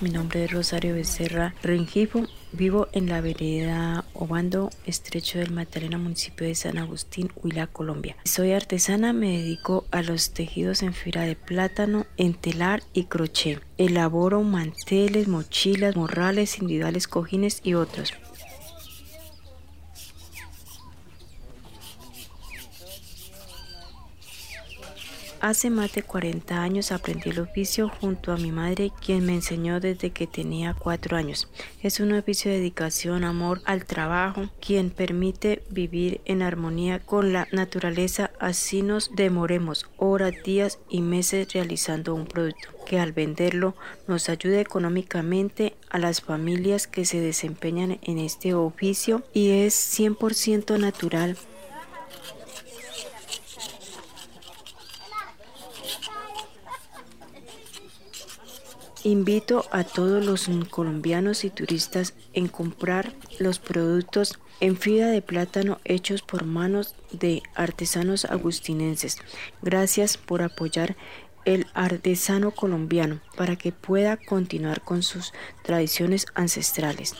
Mi nombre es Rosario Becerra Rengifo. Vivo en la vereda Obando, estrecho del Magdalena, municipio de San Agustín, Huila, Colombia. Soy artesana, me dedico a los tejidos en fibra de plátano, en telar y crochet. Elaboro manteles, mochilas, morrales, individuales, cojines y otros. Hace más de 40 años aprendí el oficio junto a mi madre, quien me enseñó desde que tenía 4 años. Es un oficio de dedicación, amor al trabajo, quien permite vivir en armonía con la naturaleza, así nos demoremos horas, días y meses realizando un producto que al venderlo nos ayude económicamente a las familias que se desempeñan en este oficio y es 100% natural Invito a todos los colombianos y turistas en comprar los productos en fibra de plátano hechos por manos de artesanos agustinenses. Gracias por apoyar el artesano colombiano para que pueda continuar con sus tradiciones ancestrales.